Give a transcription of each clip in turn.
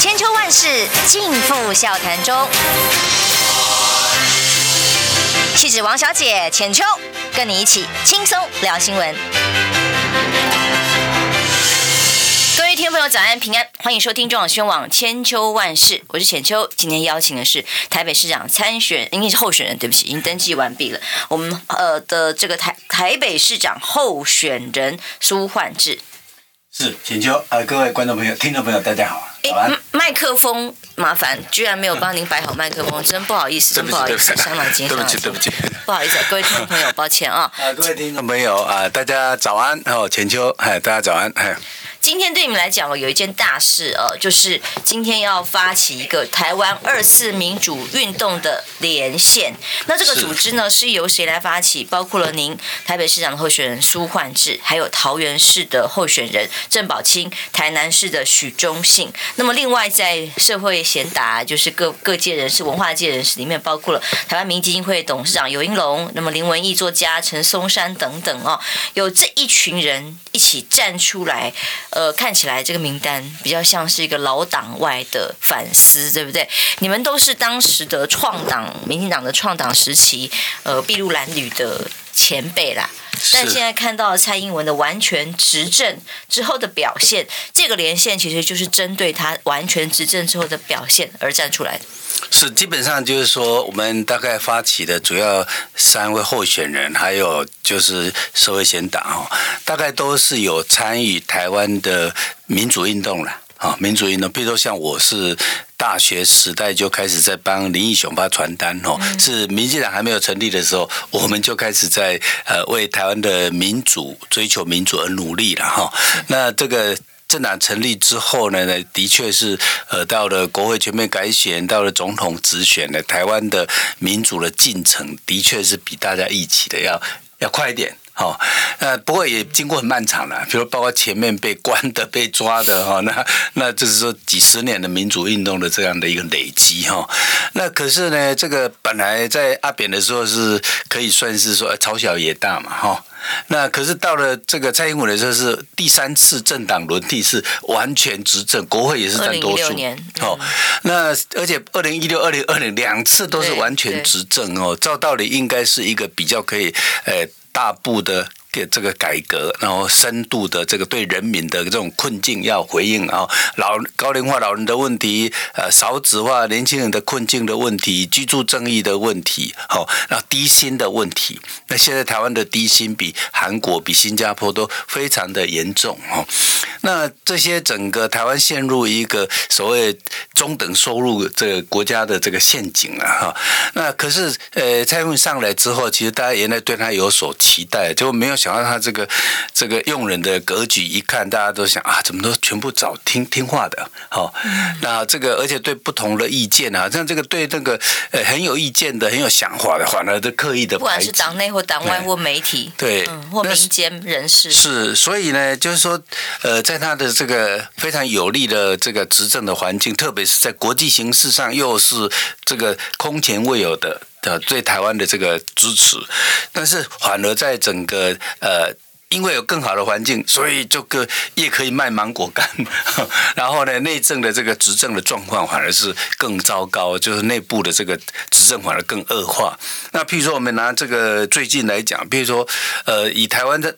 千秋万世尽付笑谈中。气质王小姐浅秋，跟你一起轻松聊新闻。各位听众朋友，早安平安，欢迎收听中广新闻网千秋万世，我是浅秋。今天邀请的是台北市长参选，应该是候选人，对不起，已经登记完毕了。我们呃的这个台台北市长候选人苏焕智。是浅秋啊，各位观众朋友、听众朋友，大家好。哎，麦克风麻烦，居然没有帮您摆好麦克风，真不好意思，真不好意思，伤脑筋，对不起，对不起，不好意思，各位听众朋友，抱歉啊。啊，各位听众朋友啊，大家早安哦，浅秋，嗨，大家早安，嗨。今天对你们来讲哦，有一件大事哦，就是今天要发起一个台湾二四民主运动的连线。那这个组织呢，是由谁来发起？包括了您台北市长的候选人苏焕智，还有桃园市的候选人郑宝清，台南市的许忠信。那么另外在社会贤达，就是各各界人士、文化界人士里面，包括了台湾民意基金会董事长尤英龙，那么林文义作家陈松山等等哦，有这一群人一起站出来。呃，看起来这个名单比较像是一个老党外的反思，对不对？你们都是当时的创党，民进党的创党时期，呃，筚路蓝缕的前辈啦。但现在看到蔡英文的完全执政之后的表现，这个连线其实就是针对他完全执政之后的表现而站出来的。是，基本上就是说，我们大概发起的主要三位候选人，还有就是社会贤党哦，大概都是有参与台湾的民主运动了啊，民主运动。比如说像我是大学时代就开始在帮林义雄发传单哦，是民进党还没有成立的时候，我们就开始在呃为台湾的民主追求民主而努力了哈。那这个。政党成立之后呢，呢的确是呃，到了国会全面改选，到了总统直选呢，台湾的民主的进程的确是比大家预期的要要快一点。好，那不过也经过很漫长了，比如包括前面被关的、被抓的哈，那那就是说几十年的民主运动的这样的一个累积哈。那可是呢，这个本来在阿扁的时候是可以算是说朝小野大嘛哈。那可是到了这个蔡英文的时候是第三次政党轮替，是完全执政，国会也是占多数。哦，那而且二零一六、二零二零两次都是完全执政哦，照道理应该是一个比较可以诶。大步的。这个改革，然后深度的这个对人民的这种困境要回应啊，老高龄化老人的问题，呃，少子化年轻人的困境的问题，居住正义的问题，好，那低薪的问题，那现在台湾的低薪比韩国、比新加坡都非常的严重哦。那这些整个台湾陷入一个所谓中等收入这个国家的这个陷阱啊哈。那可是呃，蔡英文上来之后，其实大家原来对他有所期待，结果没有。想到他这个这个用人的格局，一看大家都想啊，怎么都全部找听听话的，好，那这个而且对不同的意见啊，像这个对那个呃很有意见的、很有想法的，反而都刻意的，不管是党内或党外或媒体，对，嗯、或民间人士。是，所以呢，就是说呃，在他的这个非常有利的这个执政的环境，特别是在国际形势上，又是这个空前未有的。呃，对台湾的这个支持，但是反而在整个呃，因为有更好的环境，所以就个也可以卖芒果干。然后呢，内政的这个执政的状况反而是更糟糕，就是内部的这个执政反而更恶化。那譬如说，我们拿这个最近来讲，譬如说，呃，以台湾的。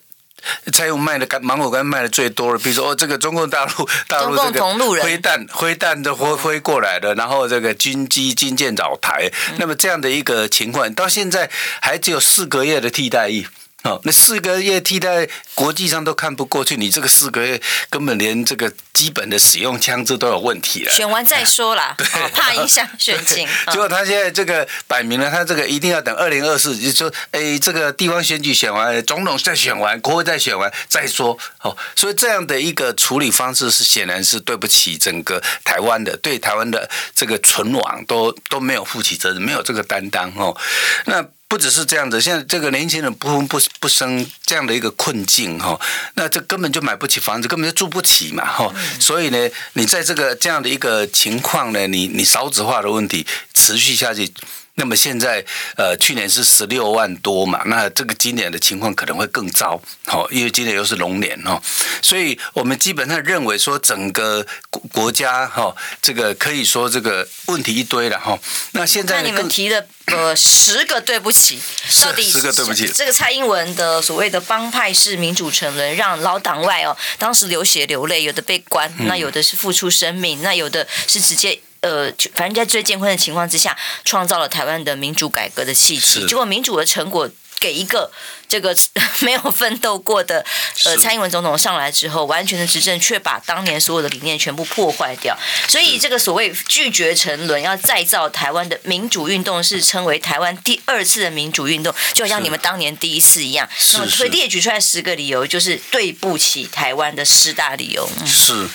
蔡英文卖的干芒果干卖的最多的，比如说哦，这个中共大陆 大陆这个灰弹灰弹都飞飞过来的，然后这个军机军舰扰台，那么这样的一个情况，到现在还只有四个月的替代役。哦，那四个月替代，国际上都看不过去。你这个四个月根本连这个基本的使用枪支都有问题了。选完再说啦，对，怕影响选情。结果他现在这个摆明了，他这个一定要等二零二四，就是说，哎，这个地方选举选完，总统再选完，国会再选完再说。哦，所以这样的一个处理方式是显然是对不起整个台湾的，对台湾的这个存亡都都没有负起责任，没有这个担当。哦，那。不只是这样子，现在这个年轻人不婚不不生这样的一个困境哈，那这根本就买不起房子，根本就住不起嘛哈。所以呢，你在这个这样的一个情况呢，你你少子化的问题持续下去，那么现在呃去年是十六万多嘛，那这个今年的情况可能会更糟，好，因为今年又是龙年哦，所以我们基本上认为说整个国家哈，这个可以说这个问题一堆了哈。那现在那你们提的呃十个对不起，到底十个对不起，这个蔡英文的所谓的帮派式民主沉沦，让老党外哦当时流血流泪，有的被关，那有的是付出生命，那有的是直接。呃，反正在最艰困的情况之下，创造了台湾的民主改革的契机。结果民主的成果给一个这个 没有奋斗过的呃蔡英文总统上来之后，完全的执政却把当年所有的理念全部破坏掉。所以这个所谓拒绝沉沦，要再造台湾的民主运动，是称为台湾第二次的民主运动，就好像你们当年第一次一样。那么会列举出来十个理由，就是对不起台湾的十大理由。嗯、是，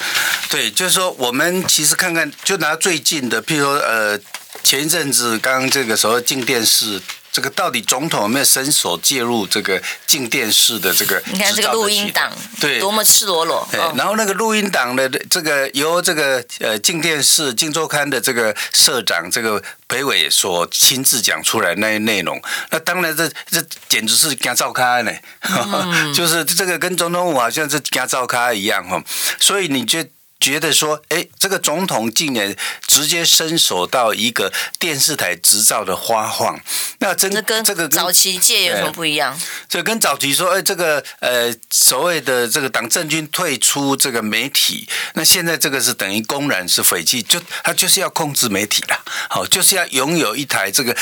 对，就是说我们其实看看，就拿最近的，譬如说呃前一阵子刚刚这个时候进电视。这个到底总统有没有伸手介入这个进电视的这个？你看这个录音档，对，多么赤裸裸。然后那个录音档的这个由这个呃进电视、镜周刊的这个社长这个裴伟所亲自讲出来那些内容，那当然这这简直是惊照咖呢，嗯、就是这个跟总统府好像是惊照咖一样哈，所以你就。觉得说，哎，这个总统竟然直接伸手到一个电视台执照的花放，那真的跟这个早期界有什么不一样？这跟早期说，哎，这个呃所谓的这个党政军退出这个媒体，那现在这个是等于公然是匪气，就他就是要控制媒体了，好，就是要拥有一台这个，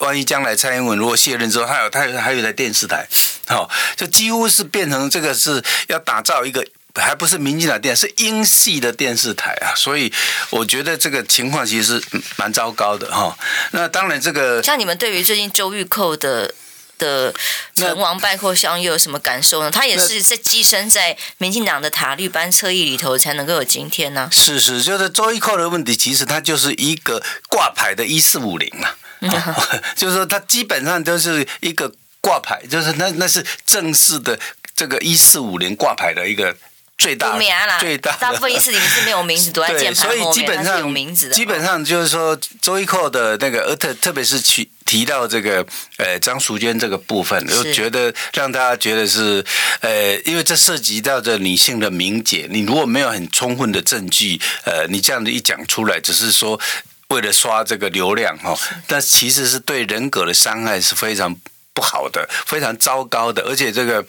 万一将来蔡英文如果卸任之后，还有他有还有一台电视台，好，就几乎是变成这个是要打造一个。还不是民进党电视，是英系的电视台啊，所以我觉得这个情况其实是蛮糟糕的哈。那当然，这个像你们对于最近周玉蔻的的成王败寇相又有什么感受呢？他也是在寄生在民进党的塔绿班侧翼里头，才能够有今天呢、啊。是是，就是周玉蔻的问题，其实他就是一个挂牌的一四五零啊，就是说他基本上都是一个挂牌，就是那那是正式的这个一四五零挂牌的一个。最大最大，大部分一四零是没有名字，都在键盘后面，所以基本上有名字的。基本上就是说，周一蔻的那个，特特别是提提到这个，呃，张淑娟这个部分，就觉得让大家觉得是，呃，因为这涉及到这女性的名节，你如果没有很充分的证据，呃，你这样子一讲出来，只是说为了刷这个流量哈，但其实是对人格的伤害是非常。不好的，非常糟糕的，而且这个，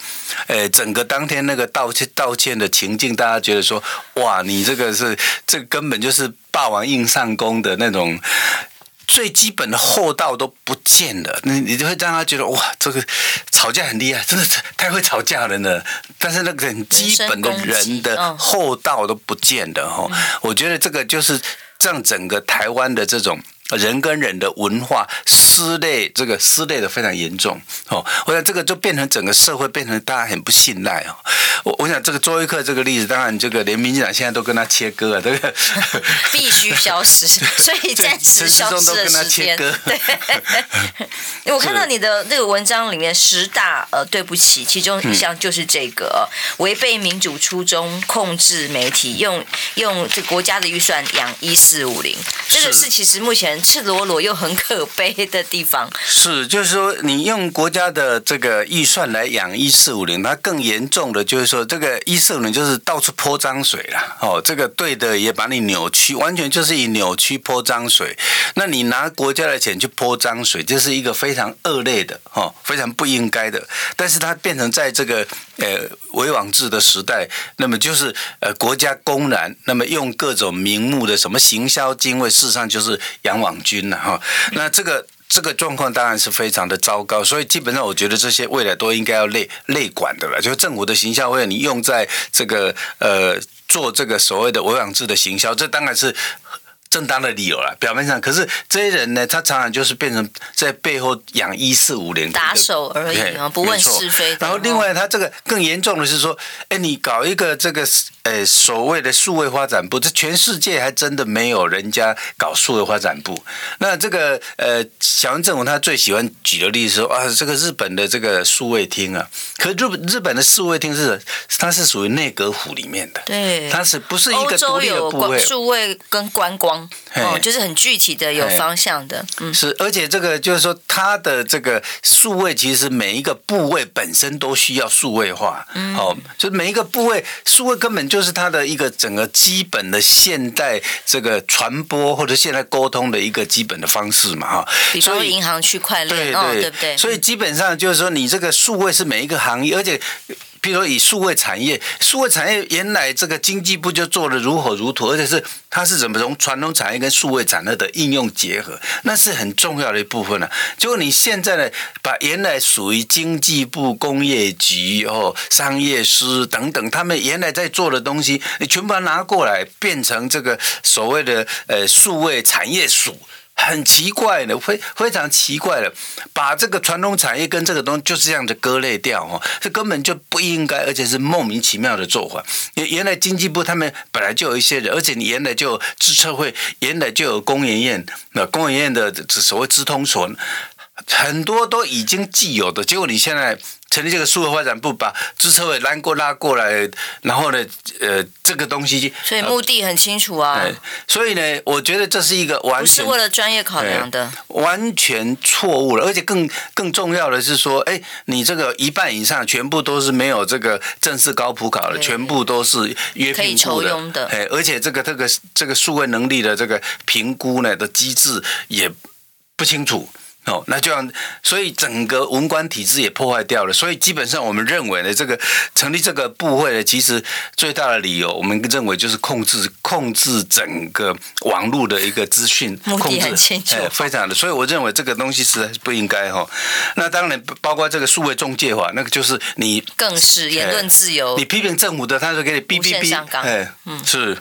呃，整个当天那个道歉道歉的情境，大家觉得说，哇，你这个是，这个根本就是霸王硬上弓的那种，最基本的厚道都不见了，你你就会让他觉得，哇，这个吵架很厉害，真的是太会吵架了呢。但是那个很基本的人的厚道都不见的哈，我觉得这个就是让整个台湾的这种。人跟人的文化撕裂，这个撕裂的非常严重哦。我想这个就变成整个社会变成大家很不信赖哦。我我想这个周玉克这个例子，当然这个连民进党现在都跟他切割了，这个 必须消失，所以暂时消失的时间。对，我看到你的那个文章里面十大呃对不起，其中一项就是这个违背民主初衷，控制媒体，用用这国家的预算养一四五零，这个是其实目前。赤裸裸又很可悲的地方是，就是说你用国家的这个预算来养一四五零，它更严重的就是说，这个一四五零就是到处泼脏水了哦，这个对的也把你扭曲，完全就是以扭曲泼脏水。那你拿国家的钱去泼脏水，这是一个非常恶劣的哦，非常不应该的。但是它变成在这个呃伪网制的时代，那么就是呃国家公然那么用各种名目的什么行销经费，事实上就是养网军了哈，那这个这个状况当然是非常的糟糕，所以基本上我觉得这些未来都应该要内内管的了，就是政府的行销费，你用在这个呃做这个所谓的伪网制的行销，这当然是。正当的理由了，表面上，可是这些人呢，他常常就是变成在背后养一四五零打手而已啊，不问是非。然后另外，他这个更严重的是说，哎，你搞一个这个呃所谓的数位发展部，这全世界还真的没有人家搞数位发展部。那这个呃，小英政府他最喜欢举的例子说啊，这个日本的这个数位厅啊，可日日本的数位厅是它是属于内阁府里面的，对，它是不是一个独立的部位？数位跟观光。光，哦，就是很具体的、有方向的。嗯，是，而且这个就是说，它的这个数位其实每一个部位本身都需要数位化。嗯，好，就每一个部位数位根本就是它的一个整个基本的现代这个传播或者现在沟通的一个基本的方式嘛，哈。比如说银行区块链，对对对不对？所以基本上就是说，你这个数位是每一个行业，而且。比如说以数位产业，数位产业原来这个经济部就做得如火如荼，而且是它是怎么从传统产业跟数位产业的应用结合，那是很重要的一部分了、结果你现在呢，把原来属于经济部工业局哦、商业司等等他们原来在做的东西，你全部拿过来，变成这个所谓的呃数位产业署。很奇怪的，非非常奇怪的，把这个传统产业跟这个东西就是这样的割裂掉哦，这根本就不应该，而且是莫名其妙的做法。原原来经济部他们本来就有一些人，而且你原来就有资策会，原来就有工研院，那工研院的所谓资通所，很多都已经既有的，结果你现在。成立这个数位发展部，把资策会拉过拉过来，然后呢，呃，这个东西，所以目的很清楚啊。所以呢，我觉得这是一个完全不是为了专业考量的，完全错误了。而且更更重要的是说，哎，你这个一半以上全部都是没有这个正式高普考的，全部都是约聘雇的。哎，而且这个这个这个数位能力的这个评估呢的机制也不清楚。哦，那这样，所以整个文官体制也破坏掉了。所以基本上，我们认为呢，这个成立这个部会呢，其实最大的理由，我们认为就是控制控制整个网络的一个资讯，目的很清楚，哎，非常的。所以我认为这个东西实在是不应该哈。那当然包括这个数位中介法，那个就是你更是言论自由，你批评政府的，他就给你哔哔哔，哎，嗯，是。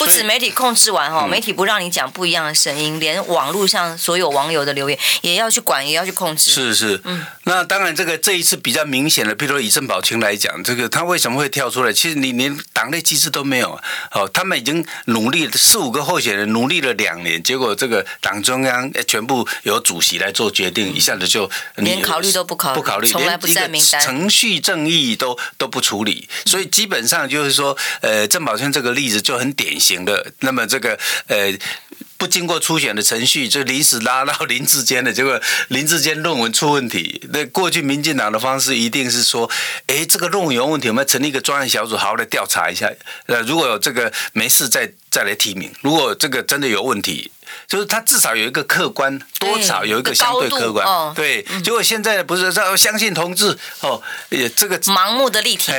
不止媒体控制完哦，媒体不让你讲不一样的声音，连网络上所有网友的留言也要去管，也要去控制。是是，嗯，那当然这个这一次比较明显的，譬如以郑宝清来讲，这个他为什么会跳出来？其实你连党内机制都没有，哦，他们已经努力四五个候选人努力了两年，结果这个党中央全部由主席来做决定，一下子就连考虑都不考虑，不考虑，从来不在名单，程序正义都都不处理，所以基本上就是说，呃，郑宝清这个例子就很典型。行的，那么这个呃，不经过初选的程序，就临时拉到林志坚的，结果林志坚论文出问题。那过去民进党的方式一定是说，哎，这个论文有问题，我们要成立一个专案小组，好好的调查一下。呃，如果有这个没事再，再再来提名。如果这个真的有问题，就是他至少有一个客观，多少有一个相对客观。哦、对，结果现在不是说相信同志哦，也这个盲目的立体。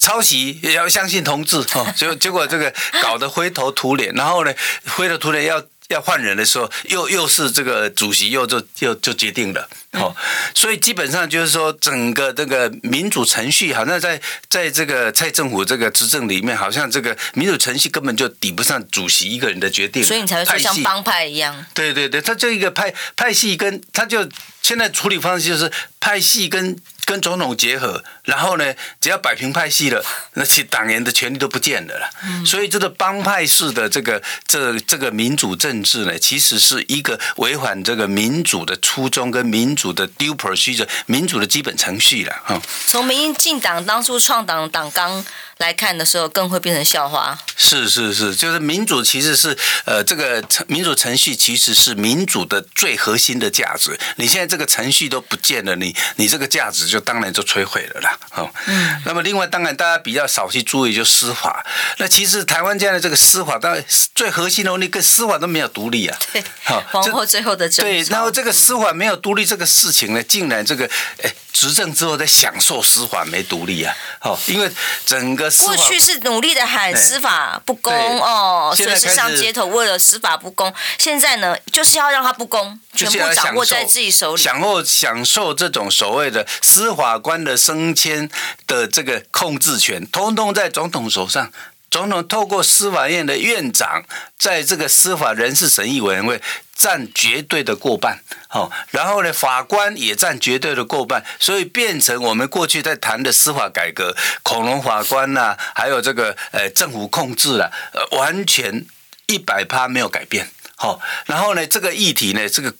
抄袭也要相信同志 哦，结结果这个搞得灰头土脸，然后呢，灰头土脸要要换人的时候，又又是这个主席又就又就决定了哦，所以基本上就是说，整个这个民主程序好像在在这个蔡政府这个执政里面，好像这个民主程序根本就抵不上主席一个人的决定，所以你才会说像帮派一样。对对对，他就一个派派系跟他就现在处理方式就是派系跟。跟总统结合，然后呢，只要摆平派系了，那其党员的权利都不见了了。嗯、所以这个帮派式的这个这这个民主政治呢，其实是一个违反这个民主的初衷跟民主的 due procedure 民主的基本程序了。哈，从民进党当初创党党纲来看的时候，更会变成笑话。是是是，就是民主其实是呃，这个民主程序其实是民主的最核心的价值。你现在这个程序都不见了，你你这个价值就。当然就摧毁了啦，哦，嗯，那么另外当然大家比较少去注意就司法，那其实台湾这样的这个司法，当然最核心的问题跟司法都没有独立啊，对，好，包括最后的对，然后这个司法没有独立这个事情呢，竟然这个哎执政之后在享受司法没独立啊，哦，因为整个司法过去是努力的喊司法不公哦，所以是上街头为了司法不公，现在呢就是要让他不公，全部掌握在自己手里，享受享受这种所谓的司。司法官的升迁的这个控制权，通通在总统手上。总统透过司法院的院长，在这个司法人事审议委员会占绝对的过半。好，然后呢，法官也占绝对的过半，所以变成我们过去在谈的司法改革，恐龙法官呐、啊，还有这个呃政府控制了、啊，完全一百趴没有改变。好，然后呢，这个议题呢，这个。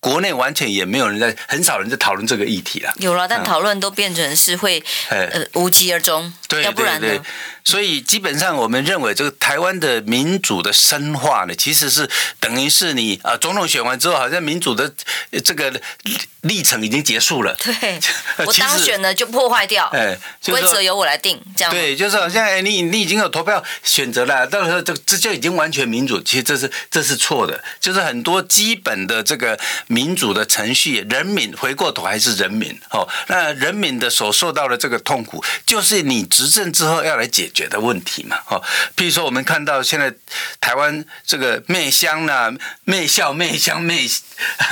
国内完全也没有人在，很少人在讨论这个议题了。有了，但讨论都变成是会、嗯、呃无疾而终。对，要不然呢？所以基本上我们认为，这个台湾的民主的深化呢，其实是等于是你啊，总统选完之后，好像民主的这个历程已经结束了。对，我当选了就破坏掉，哎，规则由我来定，这样。对，就是好像哎，你你已经有投票选择了，到时候这这就已经完全民主。其实这是这是错的，就是很多基本的这个民主的程序，人民回过头还是人民哦，那人民的所受到的这个痛苦，就是你执政之后要来解决。解的问题嘛，哦，譬如说我们看到现在台湾这个妹乡呐、妹校、妹乡、妹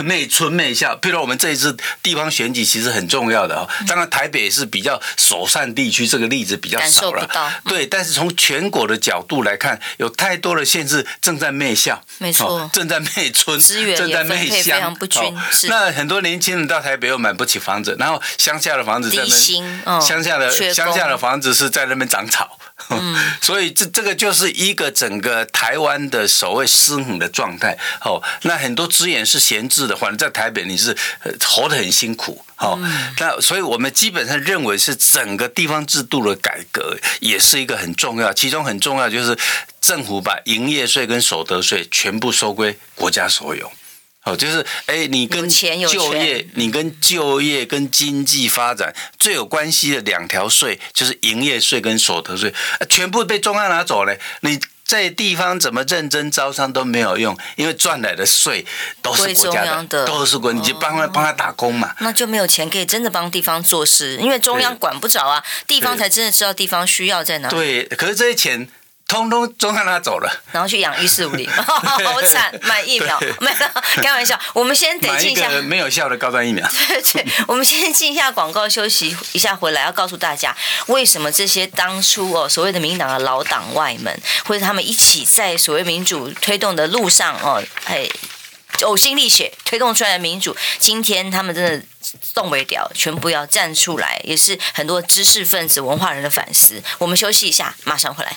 妹村、妹校，譬如我们这一次地方选举其实很重要的哦。当然台北是比较首善地区，这个例子比较少了，对。但是从全国的角度来看，有太多的县市正在妹校，没错，正在妹村，正在妹乡，非常不均。那很多年轻人到台北又买不起房子，然后乡下的房子在那，乡下的乡下的房子是在那边长草。嗯，所以这这个就是一个整个台湾的所谓失衡的状态。哦，那很多资源是闲置的，反正在台北你是活得很辛苦。哦，那所以我们基本上认为是整个地方制度的改革也是一个很重要，其中很重要就是政府把营业税跟所得税全部收归国家所有。哦，就是哎，你跟就业，你跟就业跟经济发展最有关系的两条税，就是营业税跟所得税，全部被中央拿走了。你在地方怎么认真招商都没有用，因为赚来的税都是国家的，的都是国，你就帮他帮他打工嘛。那就没有钱可以真的帮地方做事，因为中央管不着啊，地方才真的知道地方需要在哪里。对，可是这些钱。通通都让他走了，然后去养一四五零，好惨！买疫苗没有，开玩笑。我们先得进一下没有效的高端疫苗。对对，我们先进一下广告，休息一下，回来要告诉大家，为什么这些当初哦所谓的民党的老党外们，或者他们一起在所谓民主推动的路上哦，哎，呕心沥血推动出来的民主，今天他们真的动不了，全部要站出来，也是很多知识分子、文化人的反思。我们休息一下，马上回来。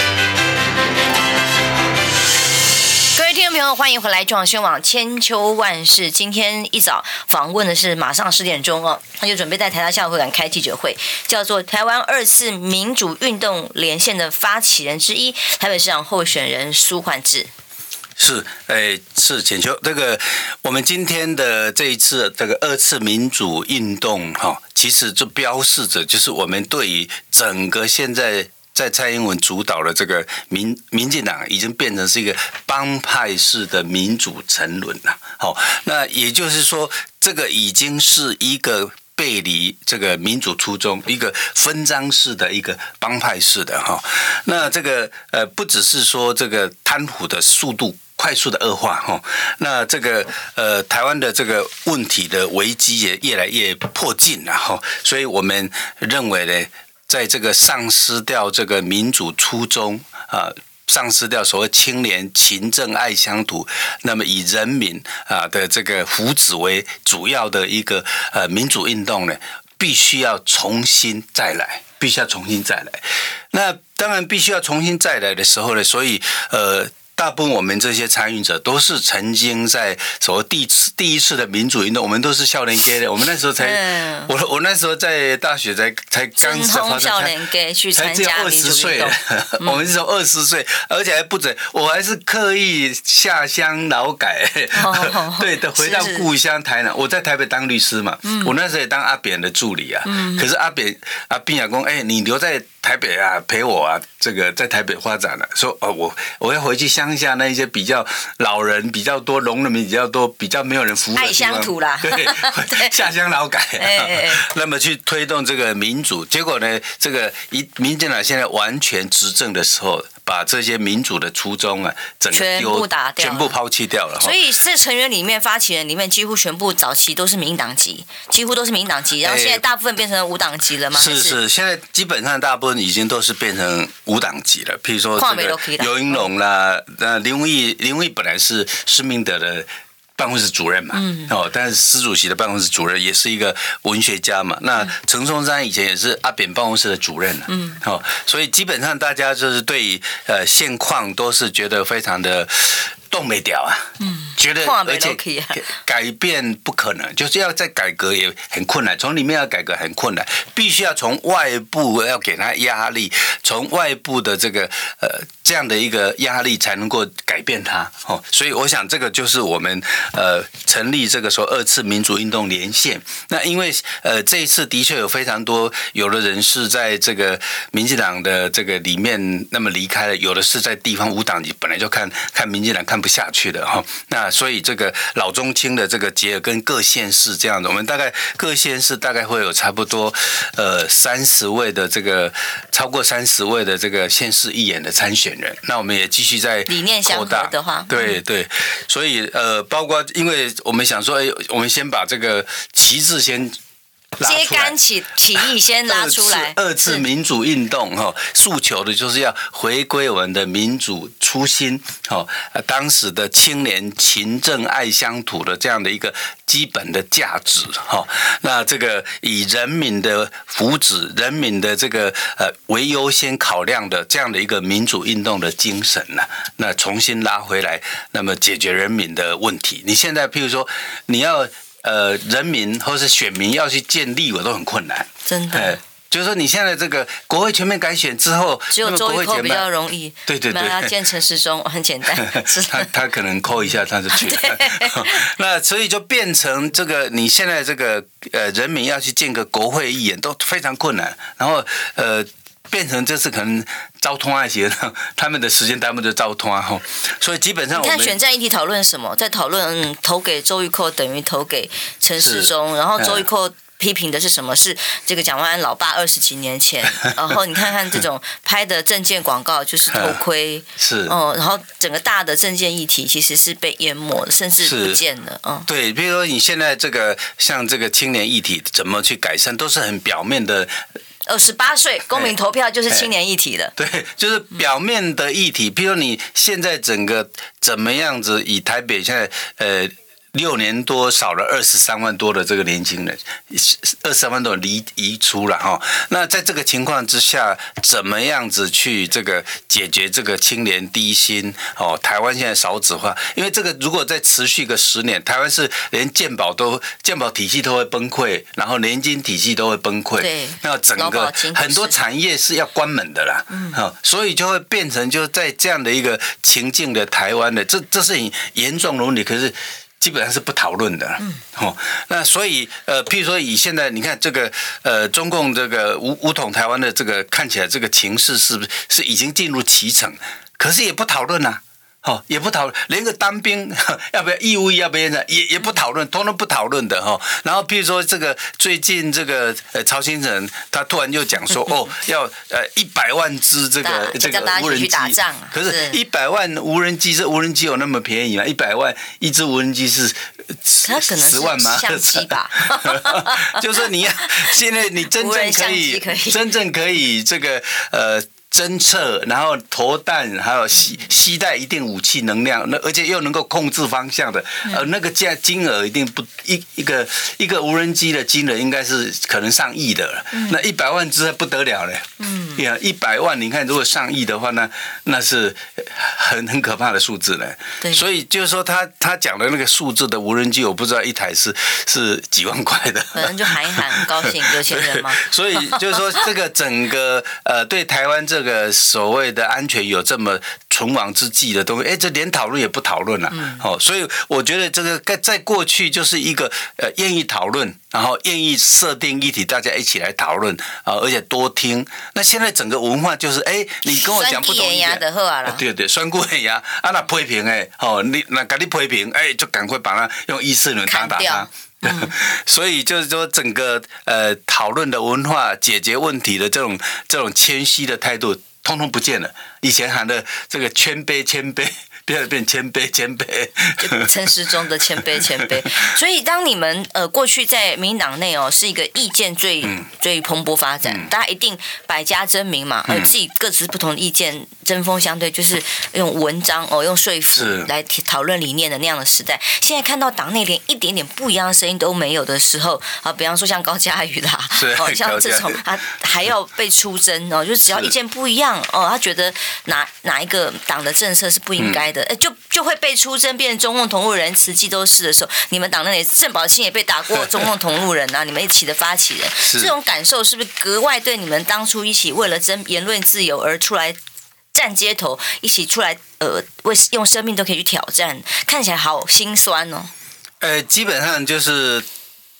各位听众朋友，欢迎回来中广新闻网千秋万世。今天一早访问的是马上十点钟哦，他就准备在台大校会馆开记者会，叫做台湾二次民主运动连线的发起人之一，台北市长候选人苏焕智。是，哎，是浅秋。这个我们今天的这一次这个二次民主运动哈，其实就标示着就是我们对于整个现在。在蔡英文主导的这个民民进党，已经变成是一个帮派式的民主沉沦了。好，那也就是说，这个已经是一个背离这个民主初衷、一个分赃式的一个帮派式的哈。那这个呃，不只是说这个贪腐的速度快速的恶化哈，那这个呃，台湾的这个问题的危机也越来越迫近了哈。所以我们认为呢。在这个丧失掉这个民主初衷啊，丧失掉所谓清廉勤政爱乡土，那么以人民啊的这个福祉为主要的一个呃民主运动呢，必须要重新再来，必须要重新再来。那当然必须要重新再来的时候呢，所以呃。大部分我们这些参与者都是曾经在所谓第一次第一次的民主运动，我们都是少年街的。我们那时候才，嗯、我我那时候在大学才才刚上少年街去参加民主运动。我们是从二十岁，而且还不止，我还是刻意下乡劳改，哦、对的，回到故乡台南。我在台北当律师嘛，嗯、我那时候也当阿扁的助理啊。嗯、可是阿扁阿扁亚公，哎，你留在。台北啊，陪我啊，这个在台北发展了，说哦，我我要回去乡下那一些比较老人比较多，农人民比较多，比较没有人服务的地方，爱乡土啦，对，下乡劳改，那么去推动这个民主，结果呢，这个一民进党现在完全执政的时候，把这些民主的初衷啊，整个全部打掉，全部抛弃掉了。所以这成员里面，发起人里面几乎全部早期都是民党籍，几乎都是民党籍，然后现在大部分变成无党籍了吗？是是，现在基本上大部分已经都是变成无党籍了。譬如说这个游盈隆啦，那林文义，林文义本来是施明德的。办公室主任嘛，嗯哦，但是施主席的办公室主任也是一个文学家嘛。那陈松山以前也是阿扁办公室的主任，嗯，哦，所以基本上大家就是对呃现况都是觉得非常的。动没掉啊，嗯，觉得而且 改变不可能，就是要再改革也很困难，从里面要改革很困难，必须要从外部要给他压力，从外部的这个呃这样的一个压力才能够改变他。哦，所以我想这个就是我们呃成立这个时候二次民主运动连线，那因为呃这一次的确有非常多有的人是在这个民进党的这个里面那么离开了，有的是在地方无党籍，本来就看看民进党看。不下去的哈，那所以这个老中青的这个结合跟各县市这样子，我们大概各县市大概会有差不多呃三十位的这个超过三十位的这个县市议员的参选人，那我们也继续在理念相合的话，对对，所以呃包括因为我们想说，哎，我们先把这个旗帜先。揭竿起起义，先拉出来。二次民主运动哈，诉求的就是要回归我们的民主初心。哈，当时的青年勤政爱乡土的这样的一个基本的价值。哈，那这个以人民的福祉、人民的这个呃为优先考量的这样的一个民主运动的精神呢，那重新拉回来，那么解决人民的问题。你现在譬如说，你要。呃，人民或是选民要去建立委都很困难，真的。呃、就是说，你现在这个国会全面改选之后，只有周玉蔻比较容易。对对对，要建陈时钟 很简单。他他可能扣一下他就去了。那所以就变成这个，你现在这个呃，人民要去建个国会议员都非常困难。然后呃。变成这次可能招通那些，他们的时间单位就招通啊哈，所以基本上我们你看选战议题讨论什么，在讨论嗯投给周玉蔻等于投给陈世忠，然后周玉蔻批评的是什么？是这个蒋万安老爸二十几年前，然后你看看这种拍的证件广告就是偷窥，是哦，然后整个大的证件议题其实是被淹没甚至不见了嗯，对，比如说你现在这个像这个青年议题怎么去改善，都是很表面的。呃，十八岁公民投票就是青年议题了。对，就是表面的议题。譬如你现在整个怎么样子，以台北现在呃。六年多少了二十三万多的这个年轻人，二十三万多离移出了哈。那在这个情况之下，怎么样子去这个解决这个青年低薪？哦，台湾现在少子化，因为这个如果再持续个十年，台湾是连健保都健保体系都会崩溃，然后年金体系都会崩溃。对，那整个很多产业是要关门的啦。嗯，好，所以就会变成就在这样的一个情境的台湾的，这这是很严重的问题。可是。基本上是不讨论的，嗯，哦，那所以呃，譬如说以现在你看这个呃，中共这个武武统台湾的这个看起来这个情势是不是是已经进入其程？可是也不讨论呐。哦，也不讨论，连个当兵 要不要义务役要不要的，也也不讨论，通通不讨论的哈。然后，譬如说这个最近这个呃，曹先生他突然就讲说，哦，要呃一百万只这个这个无人机，可是，一百万无人机这无人机有那么便宜吗？一百万一只无人机是十万吗？相机吧。就是说你要现在你真正可以真正可以这个呃。侦测，然后投弹，还有携携带一定武器能量，那而且又能够控制方向的，呃，那个价金额一定不一一个一个无人机的金额应该是可能上亿的，那一百万只还不得了嘞，嗯，呀，一百万，你看如果上亿的话，那那是很很可怕的数字嘞，对，所以就是说他他讲的那个数字的无人机，我不知道一台是是几万块的，可能就喊一喊，高兴有钱人吗？所以就是说这个整个呃对台湾这。这个所谓的安全有这么存亡之际的东西，哎，这连讨论也不讨论了，哦，所以我觉得这个在在过去就是一个呃愿意讨论，然后愿意设定议题，大家一起来讨论啊，而且多听。那现在整个文化就是，哎，你跟我讲不同意见，对对，酸固很牙啊，那批评哎，哦，你那赶紧批评，哎，就赶快把它用议事论打打他。所以就是说，整个呃讨论的文化、解决问题的这种这种谦虚的态度，通通不见了。以前喊的这个谦卑谦卑。变变谦卑谦卑，就陈时中的谦卑谦卑。所以当你们呃过去在民党内哦是一个意见最、嗯、最蓬勃发展，嗯、大家一定百家争鸣嘛，呃、嗯、自己各自不同的意见针锋相对，就是用文章哦用说服来讨论理念的那样的时代。现在看到党内连一点点不一样的声音都没有的时候啊，比方说像高嘉瑜啦，哦像这种他还要被出征哦，就是只要意见不一样哦，他觉得哪哪一个党的政策是不应该的。嗯就就会被出征，变成中共同路人，慈济都是的时候，你们党内郑宝清也被打过中共同路人啊！你们一起的发起人，这种感受是不是格外对你们当初一起为了争言论自由而出来站街头，一起出来呃为用生命都可以去挑战，看起来好心酸哦。呃，基本上就是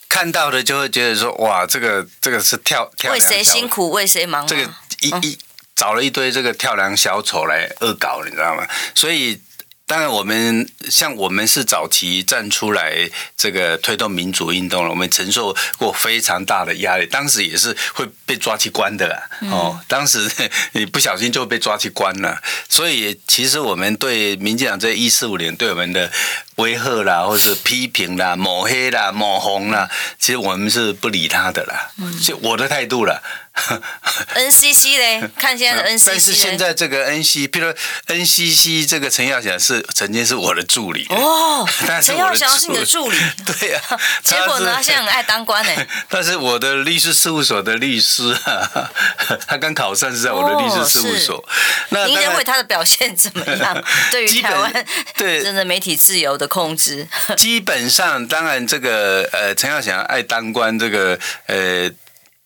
看到的就会觉得说，哇，这个这个是跳跳为谁辛苦为谁忙，这个一一找了一堆这个跳梁小丑来恶搞，你知道吗？所以。当然，我们像我们是早期站出来这个推动民主运动了，我们承受过非常大的压力，当时也是会被抓去关的啦。哦，当时 你不小心就被抓去关了，所以其实我们对民进党这一四五年对我们的威吓啦，或是批评啦、抹黑啦、抹红啦，其实我们是不理他的啦。就我的态度了。NCC 嘞，看现在的 NCC。但是现在这个 NCC，譬如 NCC 这个陈耀祥是曾经是我的助理哦，陈耀祥是你的助理，对呀、啊。结果呢，他现在很爱当官呢。但是我的律师事务所的律师，他刚考上是在我的律师事务所。哦、那您认为他的表现怎么样？对于台湾对真的媒体自由的控制，基本上当然这个呃，陈耀祥爱当官这个呃。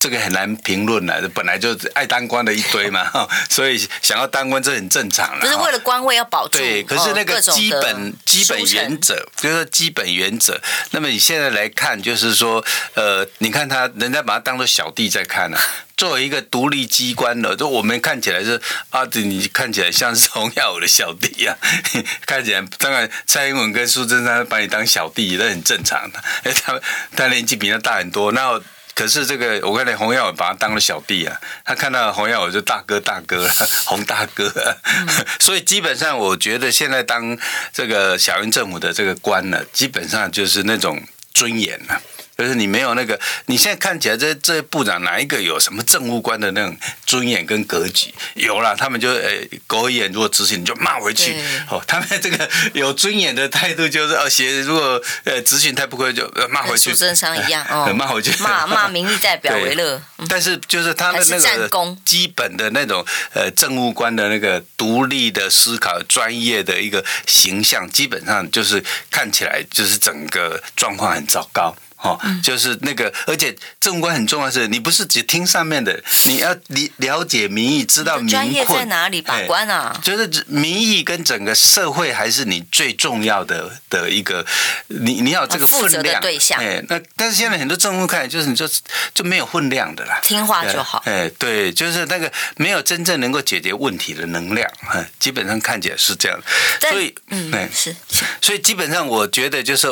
这个很难评论了，本来就爱当官的一堆嘛，所以想要当官这很正常了。不是为了官位要保住，对，可是那个基本基本原则，就是说基本原则。那么你现在来看，就是说，呃，你看他，人家把他当做小弟在看呢、啊。作为一个独立机关的，就我们看起来是啊，你看起来像是洪耀武的小弟一样，看起来当然蔡英文跟苏贞昌把你当小弟，那很正常的。哎，他他年纪比他大很多，那。可是这个，我看见洪耀文把他当了小弟啊，他看到洪耀我就大哥大哥 洪大哥，嗯、所以基本上我觉得现在当这个小英政府的这个官呢，基本上就是那种尊严了。就是你没有那个，你现在看起来这这部长哪一个有什么政务官的那种尊严跟格局？有了，他们就呃，狗眼如果执行，你就骂回去。哦，他们这个有尊严的态度就是，哦，写如果呃执行太不规就骂回去。苏贞昌一样哦，骂回去，骂骂民意代表为乐。但是就是他的那个基本的那种呃政务官的那个独立的思考、专业的一个形象，基本上就是看起来就是整个状况很糟糕。哦，就是那个，而且政务官很重要的是，你不是只听上面的，你要理了解民意，知道。专业在哪里把关啊？就是民意跟整个社会还是你最重要的的一个，你你要有这个分量。对象。哎，那但是现在很多政务看就是你就就没有分量的啦，听话就好。哎，对，就是那个没有真正能够解决问题的能量，基本上看起来是这样。所以，嗯，是。所以基本上我觉得就是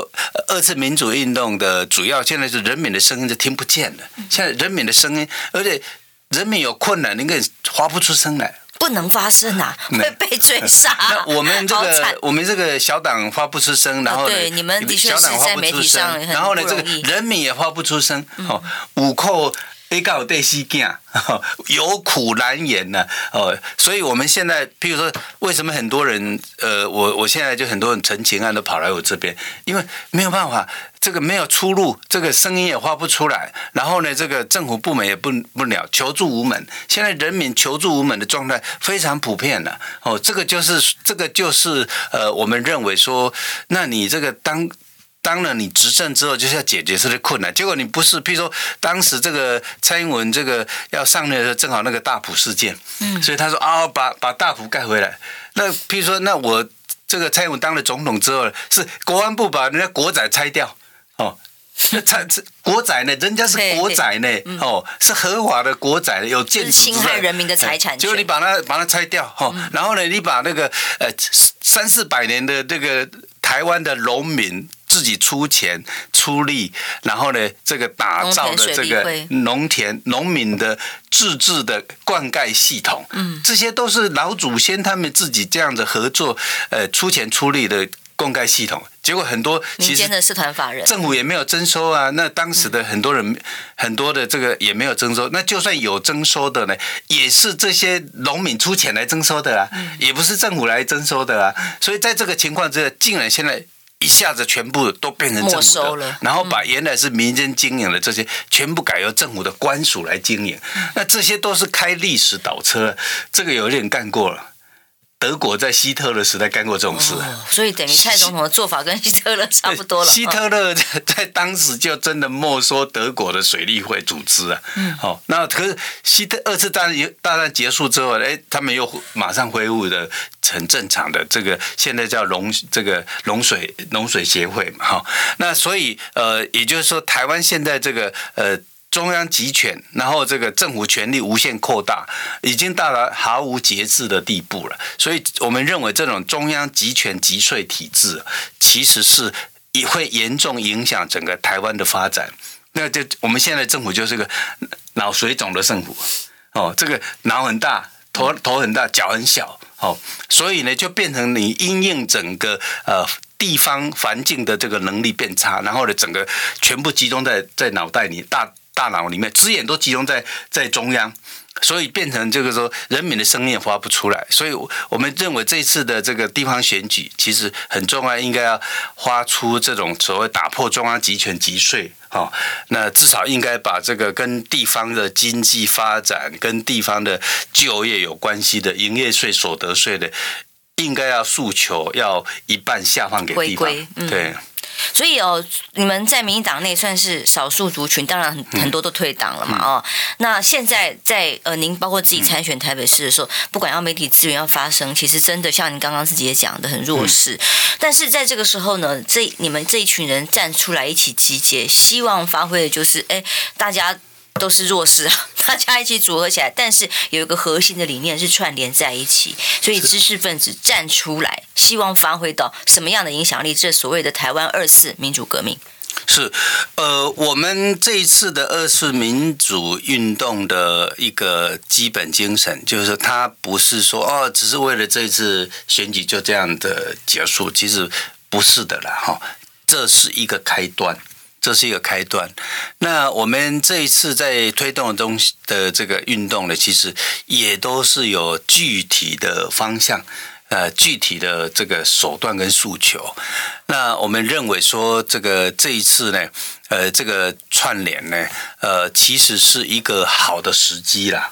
二次民主运动的主。主要现在是人民的声音是听不见的，现在人民的声音，而且人民有困难，你根本发不出声来，不能发声啊，会被追杀。那我们这个我们这个小党发不出声，然后呢，对你们的确是在媒体上，然后呢，这个人民也发不出声，哦，五被告对西干，有苦难言呐，哦，所以我们现在，譬如说，为什么很多人，呃，我我现在就很多人陈情案都跑来我这边，因为没有办法，这个没有出路，这个声音也发不出来，然后呢，这个政府部门也不不了，求助无门，现在人民求助无门的状态非常普遍了，哦，这个就是这个就是呃，我们认为说，那你这个当。当了你执政之后，就是要解决这些困难。结果你不是，譬如说当时这个蔡英文这个要上任的时候，正好那个大埔事件，嗯，所以他说啊，把把大埔盖回来。那譬如说，那我这个蔡英文当了总统之后，是国安部把人家国宅拆掉，哦，那 拆国宅呢？人家是国宅呢，哦，是合法的国宅，有建筑，侵害人民的财产权。结果你把它把它拆掉，哈，然后呢，你把那个呃三四百年的这个台湾的农民。自己出钱出力，然后呢，这个打造的这个农田农民的自治的灌溉系统，嗯，这些都是老祖先他们自己这样子合作，呃，出钱出力的。灌溉系统，结果很多民间的社团法人，政府也没有征收啊。那当时的很多人，很多的这个也没有征收。那就算有征收的呢，也是这些农民出钱来征收的啊，也不是政府来征收的啊。所以在这个情况之下，竟然现在一下子全部都变成政府的，然后把原来是民间经营的这些，全部改由政府的官署来经营。那这些都是开历史倒车，这个有点干过了。德国在希特勒时代干过这种事，哦，所以等于蔡总统的做法跟希特勒差不多了。希特勒 在当时就真的没收德国的水利会组织啊。嗯，好，那可是希特二次大战大战结束之后，哎，他们又马上恢复的很正常的这个，现在叫农这个农水农水协会嘛。哈，那所以呃，也就是说，台湾现在这个呃。中央集权，然后这个政府权力无限扩大，已经到了毫无节制的地步了。所以我们认为，这种中央集权集税体制，其实是也会严重影响整个台湾的发展。那就我们现在政府就是个脑水肿的政府哦，这个脑很大，头头很大，脚很小哦，所以呢，就变成你因应整个呃地方环境的这个能力变差，然后呢，整个全部集中在在脑袋里大。大脑里面资源都集中在在中央，所以变成这个说人民的声音发不出来。所以我们认为这次的这个地方选举其实很重要，应该要发出这种所谓打破中央集权集税，哈，那至少应该把这个跟地方的经济发展、跟地方的就业有关系的营业税、所得税的，应该要诉求要一半下放给地方，嗯、对。所以哦，你们在民进党内算是少数族群，当然很很多都退党了嘛哦。那现在在呃，您包括自己参选台北市的时候，不管要媒体资源要发声，其实真的像您刚刚自己也讲的很弱势。但是在这个时候呢，这你们这一群人站出来一起集结，希望发挥的就是哎，大家。都是弱势啊，大家一起组合起来，但是有一个核心的理念是串联在一起，所以知识分子站出来，希望发挥到什么样的影响力？这所谓的台湾二次民主革命是，呃，我们这一次的二次民主运动的一个基本精神，就是它不是说哦，只是为了这次选举就这样的结束，其实不是的啦哈，这是一个开端。这是一个开端。那我们这一次在推动的东西的这个运动呢，其实也都是有具体的方向，呃，具体的这个手段跟诉求。那我们认为说，这个这一次呢，呃，这个串联呢，呃，其实是一个好的时机啦。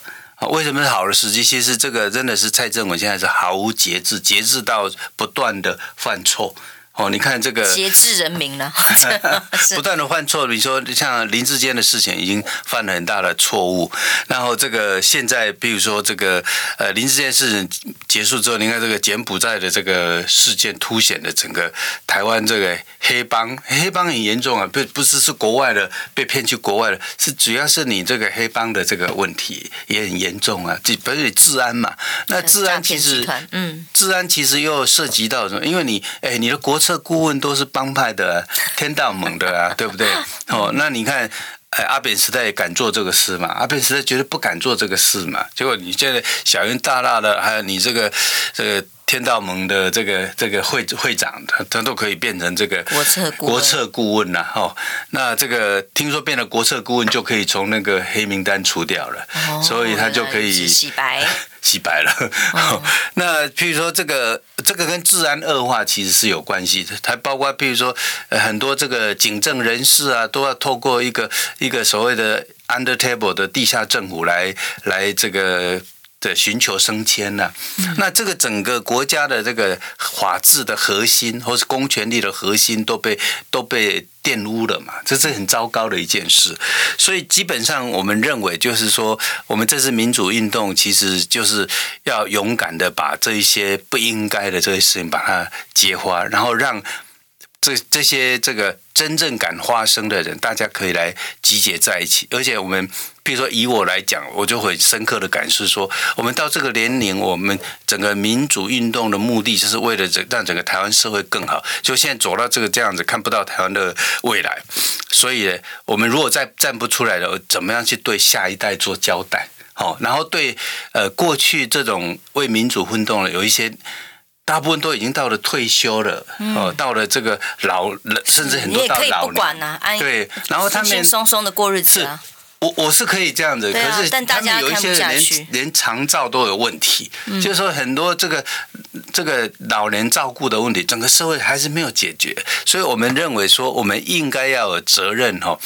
为什么是好的时机？其实这个真的是蔡政府现在是毫无节制，节制到不断的犯错。哦，你看这个节制人民呢，不断的犯错。比如说，像林志坚的事情已经犯了很大的错误。然后这个现在，比如说这个呃林志坚事情结束之后，你看这个柬埔寨的这个事件，凸显了整个台湾这个黑帮，黑帮很严重啊，不不是是国外的被骗去国外的，是主要是你这个黑帮的这个问题也很严重啊。这不是治安嘛？那治安其实，嗯，治安其实又涉及到什么？因为你哎，你的国策顾问都是帮派的，天道盟的啊，对不对？哦，那你看，哎，阿扁时代也敢做这个事嘛？阿扁时代绝对不敢做这个事嘛。结果你现在小云大大的，还有你这个这个。天道盟的这个这个会会长，他他都可以变成这个国策顾国策顾问了哦。那这个听说变了国策顾问，就可以从那个黑名单除掉了，哦、所以他就可以洗白洗白了。哦、那譬如说这个这个跟治安恶化其实是有关系的，还包括譬如说很多这个警政人士啊，都要透过一个一个所谓的 under table 的地下政府来来这个。的寻求升迁呢、啊？那这个整个国家的这个法治的核心，或是公权力的核心，都被都被玷污了嘛？这是很糟糕的一件事。所以基本上，我们认为就是说，我们这次民主运动，其实就是要勇敢的把这一些不应该的这些事情把它揭发，然后让这这些这个真正敢发声的人，大家可以来集结在一起，而且我们。比如说以我来讲，我就会深刻的感受说，我们到这个年龄，我们整个民主运动的目的就是为了整让整个台湾社会更好。就现在走到这个这样子，看不到台湾的未来，所以我们如果再站不出来了，怎么样去对下一代做交代？好，然后对呃过去这种为民主运动的有一些。大部分都已经到了退休了，哦、嗯，到了这个老了，甚至很多到老年，你也可以不管啊，安对，然后他们轻轻松松的过日子啊。我我是可以这样子，啊、可是但大家有一些人连连长照都有问题，嗯、就是说很多这个这个老年照顾的问题，整个社会还是没有解决，所以我们认为说，我们应该要有责任哈。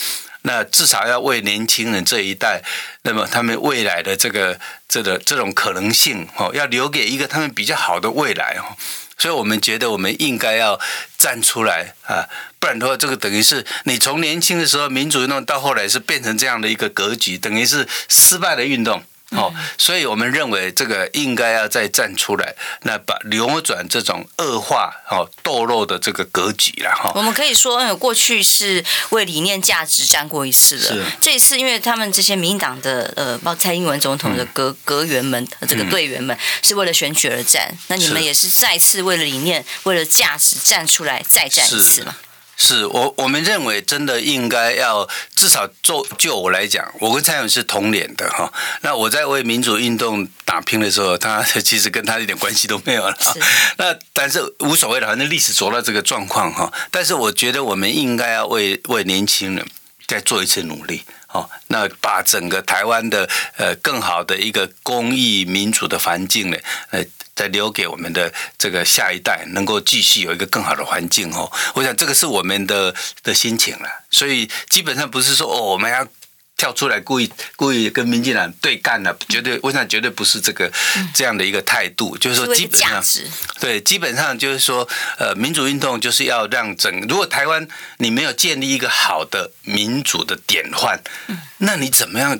那至少要为年轻人这一代，那么他们未来的这个这个这种可能性哦，要留给一个他们比较好的未来哦。所以我们觉得我们应该要站出来啊，不然的话，这个等于是你从年轻的时候民主运动到后来是变成这样的一个格局，等于是失败的运动。哦，所以我们认为这个应该要再站出来，那把扭转这种恶化、哦堕落的这个格局了哈。我们可以说，过去是为理念价值战过一次的，这一次因为他们这些民进党的呃，包括蔡英文总统的阁阁员们，这个队员们是为了选举而战，那你们也是再次为了理念、为了价值站出来，再战一次嘛？是我我们认为真的应该要至少做，就我来讲，我跟蔡勇是同脸的哈。那我在为民主运动打拼的时候，他其实跟他一点关系都没有了。那但是无所谓了，反正历史走到这个状况哈。但是我觉得我们应该要为为年轻人再做一次努力。哦，那把整个台湾的呃更好的一个公益民主的环境呢，呃，再留给我们的这个下一代，能够继续有一个更好的环境哦。我想这个是我们的的心情了，所以基本上不是说哦我们要。跳出来故意故意跟民进党对干了，绝对我想绝对不是这个这样的一个态度，就是说基本上对，基本上就是说呃民主运动就是要让整如果台湾你没有建立一个好的民主的典范，那你怎么样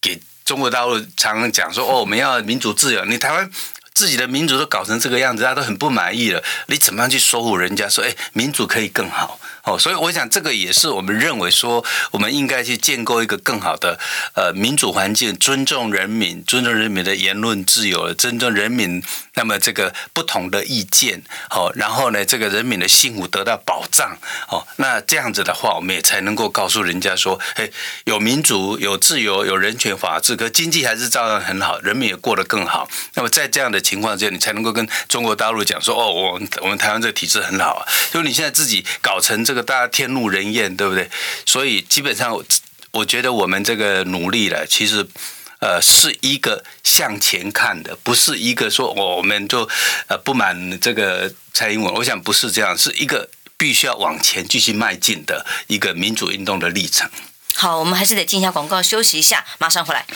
给中国大陆常常讲说哦我们要民主自由，你台湾自己的民主都搞成这个样子，大家都很不满意了，你怎么样去说服人家说哎民主可以更好？哦，所以我想这个也是我们认为说，我们应该去建构一个更好的呃民主环境，尊重人民，尊重人民的言论自由，尊重人民那么这个不同的意见，哦，然后呢，这个人民的幸福得到保障，哦，那这样子的话，我们也才能够告诉人家说，嘿，有民主，有自由，有人权法治，可经济还是照样很好，人民也过得更好。那么在这样的情况之下，你才能够跟中国大陆讲说，哦，我我们台湾这个体制很好啊，就你现在自己搞成。这个大家天怒人怨，对不对？所以基本上，我觉得我们这个努力了，其实呃是一个向前看的，不是一个说我们就呃不满这个蔡英文。我想不是这样，是一个必须要往前继续迈进的一个民主运动的历程。好，我们还是得进一下广告，休息一下，马上回来。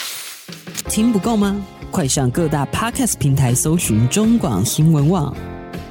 听不够吗？快上各大 Podcast 平台搜寻中广新闻网。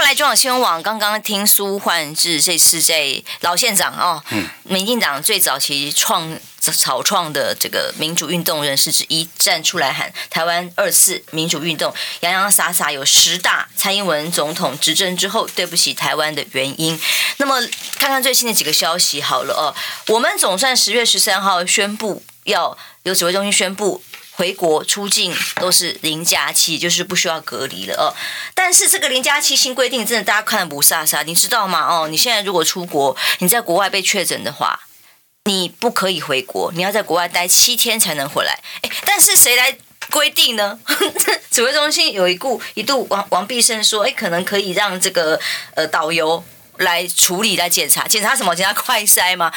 来中广新闻网，刚刚听苏焕智，这次在老县长哦，嗯，民进党最早期创草创的这个民主运动人士之一，站出来喊台湾二次民主运动，洋洋洒洒有十大蔡英文总统执政之后对不起台湾的原因。那么看看最新的几个消息好了哦，我们总算十月十三号宣布要由指挥中心宣布。回国出境都是零加七，就是不需要隔离了哦。但是这个零加七新规定，真的大家看不飒飒，你知道吗？哦，你现在如果出国，你在国外被确诊的话，你不可以回国，你要在国外待七天才能回来。诶，但是谁来规定呢？指挥中心有一度一度王王必胜说，诶，可能可以让这个呃导游。来处理来检查，检查什么？检查快筛吗？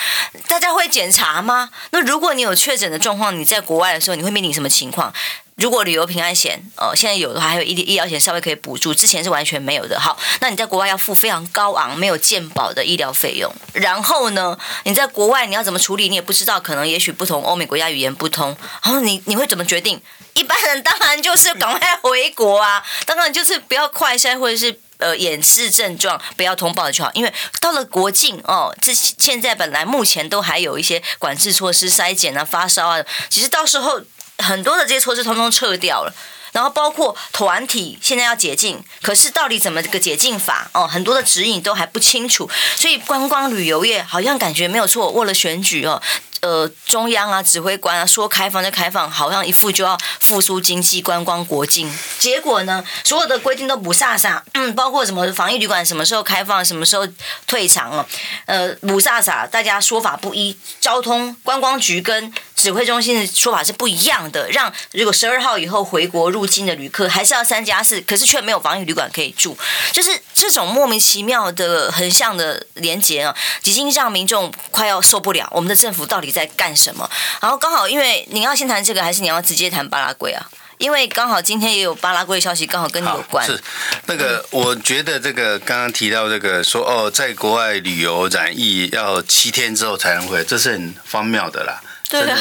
大家会检查吗？那如果你有确诊的状况，你在国外的时候，你会面临什么情况？如果旅游平安险，呃，现在有的话还有医医疗险稍微可以补助，之前是完全没有的。好，那你在国外要付非常高昂、没有健保的医疗费用，然后呢，你在国外你要怎么处理，你也不知道，可能也许不同欧美国家语言不通，然后你你会怎么决定？一般人当然就是赶快回国啊，当然就是不要快筛或者是呃掩饰症状，不要通报就好，因为到了国境哦，这现在本来目前都还有一些管制措施、筛检啊、发烧啊，其实到时候。很多的这些措施通通撤掉了，然后包括团体现在要解禁，可是到底怎么个解禁法哦？很多的指引都还不清楚，所以观光旅游业好像感觉没有错。为了选举哦，呃，中央啊指挥官啊说开放就开放，好像一副就要复苏经济、观光国境，结果呢，所有的规定都不飒飒，嗯，包括什么防疫旅馆什么时候开放、什么时候退场哦，呃，不飒飒，大家说法不一，交通观光局跟。指挥中心的说法是不一样的，让如果十二号以后回国入境的旅客还是要三加四，可是却没有防疫旅馆可以住，就是这种莫名其妙的横向的连结啊，已经让民众快要受不了。我们的政府到底在干什么？然后刚好，因为你要先谈这个，还是你要直接谈巴拉圭啊？因为刚好今天也有巴拉圭消息，刚好跟你有关。是那个，我觉得这个刚刚提到这个说哦，在国外旅游染疫要七天之后才能回，这是很荒谬的啦。对啊，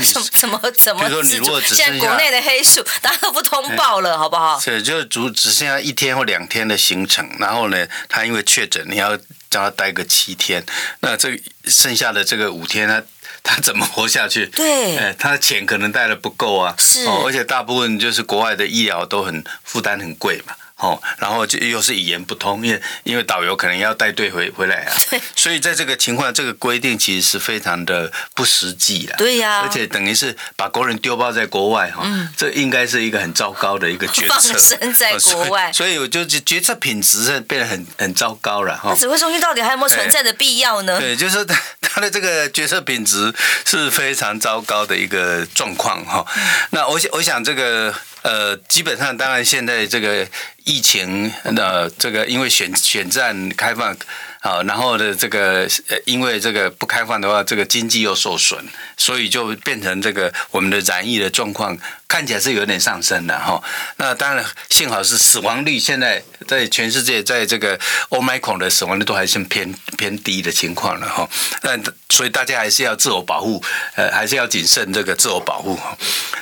什么怎么怎么？比如说，你如果只现在国内的黑数，大家都不通报了，好不好？对，就只只剩下一天或两天的行程，然后呢，他因为确诊，你要叫他待个七天，那这剩下的这个五天他，他怎么活下去？对，哎，他的钱可能带的不够啊，是，而且大部分就是国外的医疗都很负担很贵嘛。哦，然后就又是语言不通，因为因为导游可能要带队回回来啊，所以在这个情况，这个规定其实是非常的不实际的。对呀、啊，而且等于是把国人丢包在国外哈，嗯，这应该是一个很糟糕的一个决策。放生在国外，所以，所以我就决策品质是变得很很糟糕了哈。指挥中心到底还有没有存在的必要呢？对，就是他他的这个决策品质是非常糟糕的一个状况哈。那我想，我想这个。呃，基本上，当然，现在这个疫情呃这个，因为选选战开放。好，然后呢，这个，因为这个不开放的话，这个经济又受损，所以就变成这个我们的染疫的状况看起来是有点上升的哈。那当然，幸好是死亡率现在在全世界，在这个 Omicron 的死亡率都还是偏偏低的情况了哈。那所以大家还是要自我保护，呃，还是要谨慎这个自我保护。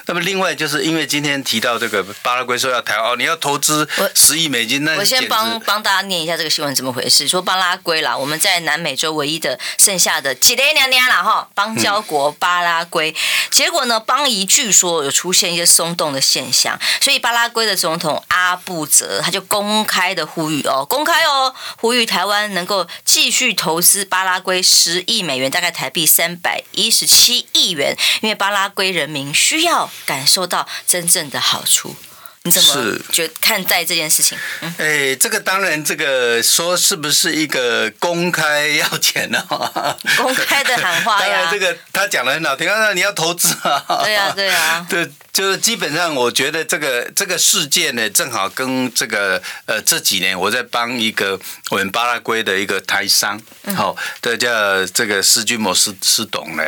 那么另外就是因为今天提到这个巴拉圭说要台哦，你要投资十亿美金，那我先帮帮大家念一下这个新闻怎么回事，说巴拉圭。啦，我们在南美洲唯一的剩下的几年娘娘了哈，邦交国巴拉圭，结果呢，邦谊据说有出现一些松动的现象，所以巴拉圭的总统阿布泽他就公开的呼吁哦，公开哦，呼吁台湾能够继续投资巴拉圭十亿美元，大概台币三百一十七亿元，因为巴拉圭人民需要感受到真正的好处。你怎么觉看待这件事情？哎、欸，这个当然，这个说是不是一个公开要钱呢？公开的喊话呀。当然，这个他讲的很好听，那你要投资啊。对呀，对呀。对，就是基本上，我觉得这个这个事件呢，正好跟这个呃这几年我在帮一个我们巴拉圭的一个台商，好、嗯，的叫这个斯君摩斯斯董呢。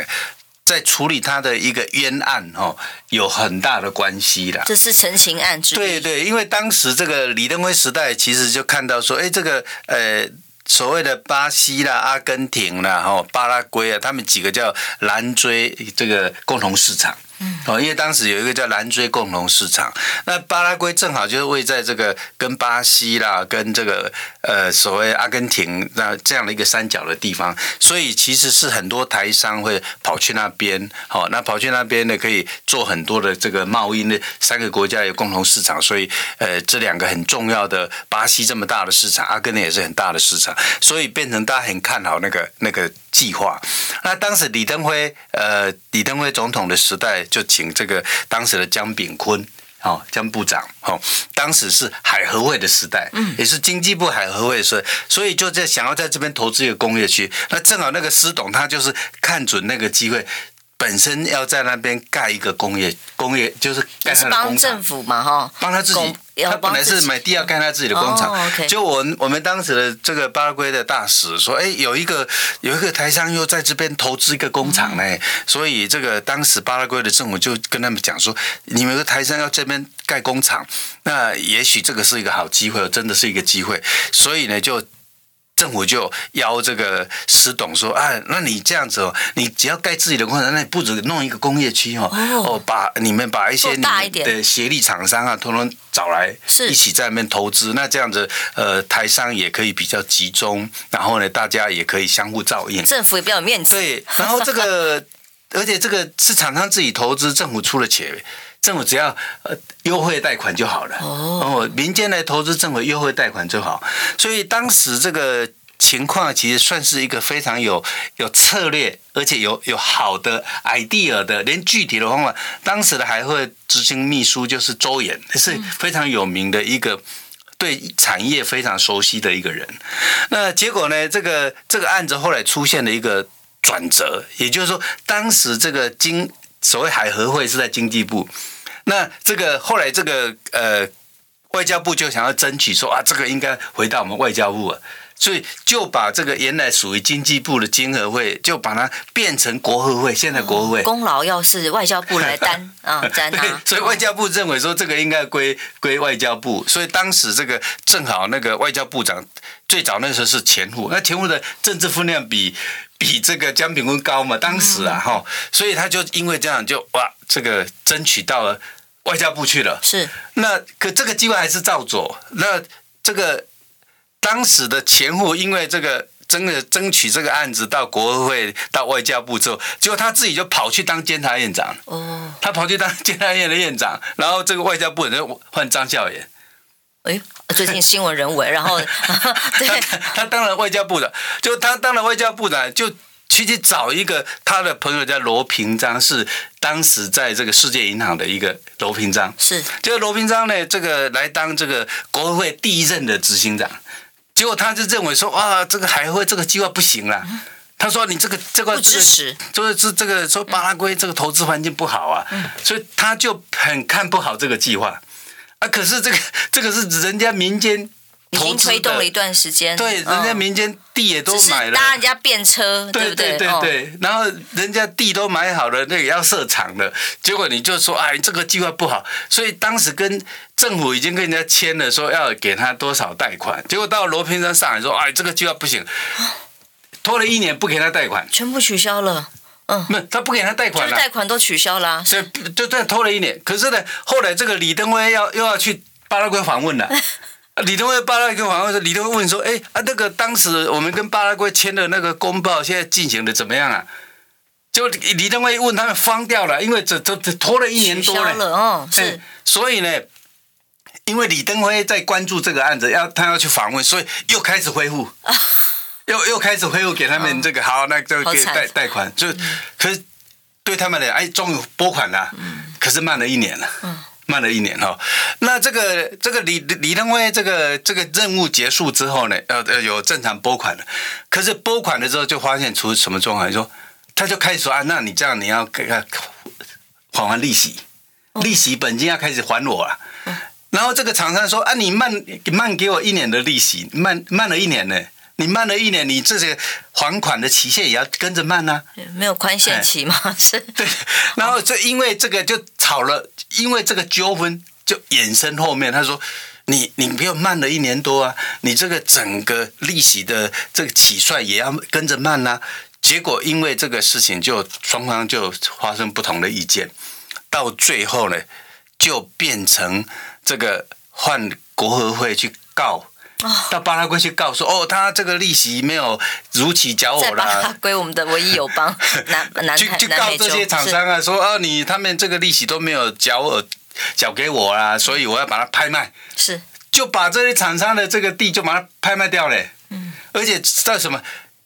在处理他的一个冤案哦，有很大的关系啦。这是陈情案之一。对对，因为当时这个李登辉时代，其实就看到说，哎，这个呃所谓的巴西啦、阿根廷啦、哈巴拉圭啊，他们几个叫蓝锥这个共同市场。哦，因为当时有一个叫蓝锥共同市场，那巴拉圭正好就是位在这个跟巴西啦、跟这个呃所谓阿根廷那这样的一个三角的地方，所以其实是很多台商会跑去那边，好，那跑去那边呢可以做很多的这个贸易，那三个国家有共同市场，所以呃这两个很重要的巴西这么大的市场，阿根廷也是很大的市场，所以变成大家很看好那个那个。计划，那当时李登辉，呃，李登辉总统的时代就请这个当时的江炳坤，哦，江部长，哦，当时是海合会的时代，嗯，也是经济部海合会的时代，所以就在想要在这边投资一个工业区，那正好那个施董他就是看准那个机会，本身要在那边盖一个工业工业，就是盖他的工厂。帮政府嘛，哈，帮他自己。他本来是买地要盖他自己的工厂。哦 okay、就我我们当时的这个巴拉圭的大使说，哎，有一个有一个台商又在这边投资一个工厂呢，嗯、所以这个当时巴拉圭的政府就跟他们讲说，你们的台商要这边盖工厂，那也许这个是一个好机会，真的是一个机会，所以呢就。政府就邀这个石董说：“啊，那你这样子哦，你只要盖自己的工厂，那你不止弄一个工业区哦，哦，把你们把一些你们的协力厂商啊，通通找来，一起在那边投资。那这样子，呃，台商也可以比较集中，然后呢，大家也可以相互照应，政府也比较有面子。对，然后这个，而且这个是厂商自己投资，政府出了钱。”政府只要呃优惠贷款就好了哦，民间来投资，政府优惠贷款就好。所以当时这个情况其实算是一个非常有有策略，而且有有好的 idea 的，连具体的方法。当时的还会执行秘书就是周延，是非常有名的一个对产业非常熟悉的一个人。那结果呢，这个这个案子后来出现了一个转折，也就是说，当时这个经所谓海合会是在经济部。那这个后来这个呃外交部就想要争取说啊，这个应该回到我们外交部啊，所以就把这个原来属于经济部的经合会，就把它变成国合会。现在国合会、哦、功劳要是外交部来担啊，担啊。所以外交部认为说这个应该归归外交部，所以当时这个正好那个外交部长最早那时候是钱复，那钱复的政治分量比比这个江炳坤高嘛，当时啊哈，所以他就因为这样就哇。这个争取到了外交部去了，是那可这个机会还是照做。那这个当时的钱复因为这个争的争取这个案子到国会到外交部之后，结果他自己就跑去当监察院长。哦，他跑去当监察院的院长，然后这个外交部人就换张孝严。哎，最近新闻人物，然后 对他，他当了外交部长，就他当了外交部长就。去去找一个他的朋友叫罗平章，是当时在这个世界银行的一个罗平章，是。这个罗平章呢，这个来当这个国会第一任的执行长，结果他就认为说，哇，这个海会这个计划不行了，他说你这个这个不支持，就是这这个说巴拉圭这个投资环境不好啊，所以他就很看不好这个计划。啊，可是这个这个是人家民间。已经推动了一段时间，对，人家民间地也都买了，搭人家便车，对不对？对对对，然后人家地都买好了，那也要设厂了，结果你就说，哎，这个计划不好，所以当时跟政府已经跟人家签了，说要给他多少贷款，结果到罗平山上来说，哎，这个计划不行，拖了一年不给他贷款，全部取消了，嗯，不，他不给他贷款了，贷款都取消了，所以，就这样拖了一年，可是呢，后来这个李登辉要又要去巴拉圭访问了。李登辉巴拉圭访问说，李登辉问说：“哎啊，那个当时我们跟巴拉圭签的那个公报，现在进行的怎么样啊？”就李登辉问他们慌掉了，因为这这这拖了一年多了，了哦，是。所以呢，因为李登辉在关注这个案子，要他要去访问，所以又开始恢复，又又开始恢复给他们这个好，那就给贷贷款，就可是对他们来讲，哎，终于拨款了，可是慢了一年了。慢了一年哈，那这个这个李李登辉这个这个任务结束之后呢，呃呃有正常拨款了，可是拨款了之后就发现出什么状况？说他就开始说啊，那你这样你要给他还还利息，利息本金要开始还我了。然后这个厂商说啊，你慢慢给我一年的利息，慢慢了一年呢。你慢了一年，你这些还款的期限也要跟着慢呢、啊？没有宽限期吗？是。对，然后就因为这个就吵了，因为这个纠纷就衍生后面，他说你你不要慢了一年多啊，你这个整个利息的这个起算也要跟着慢呐、结果因为这个事情，就双方就发生不同的意见，到最后呢，就变成这个换国合会去告。到巴拉圭去告说哦，他这个利息没有如期缴我了。巴拉圭我们的唯一友邦，南南去去告这些厂商啊，说哦，你他们这个利息都没有缴我，缴给我啦，所以我要把它拍卖。是，就把这些厂商的这个地就把它拍卖掉嘞。嗯，而且在什么，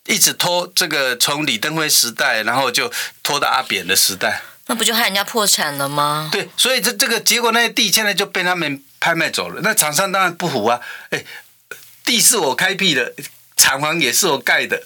一直拖这个从李登辉时代，然后就拖到阿扁的时代。那不就害人家破产了吗？对，所以这这个结果，那些地现在就被他们拍卖走了。那厂商当然不服啊，哎。地是我开辟的，厂房也是我盖的，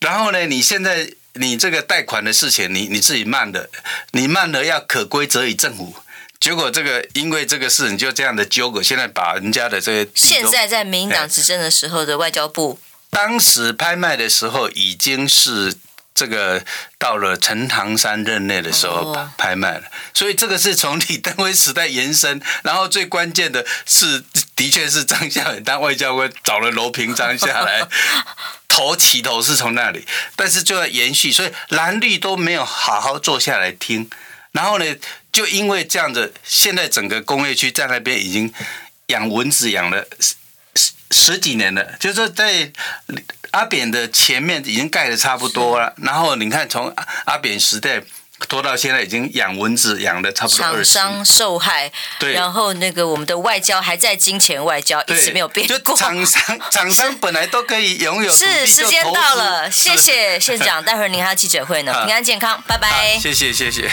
然后呢，你现在你这个贷款的事情，你你自己慢的，你慢了要可归责于政府。结果这个因为这个事，你就这样的纠葛，现在把人家的这些现在在民进党执政的时候的外交部，当时拍卖的时候已经是。这个到了陈唐山任内的时候拍卖了，所以这个是从李登辉时代延伸，然后最关键的是，的确是张孝远当外交官找了罗平章下来，头起头是从那里，但是就要延续，所以蓝绿都没有好好坐下来听，然后呢，就因为这样子，现在整个工业区在那边已经养蚊子养了十十几年了，就是说在。阿扁的前面已经盖的差不多了，然后你看从阿扁时代拖到现在，已经养蚊子养的差不多。厂商受害，对，然后那个我们的外交还在金钱外交，一直没有变过。就厂商 厂商本来都可以拥有。是时间到了，谢谢县长，待会儿您还有记者会呢，平安健康，拜拜。谢谢谢谢。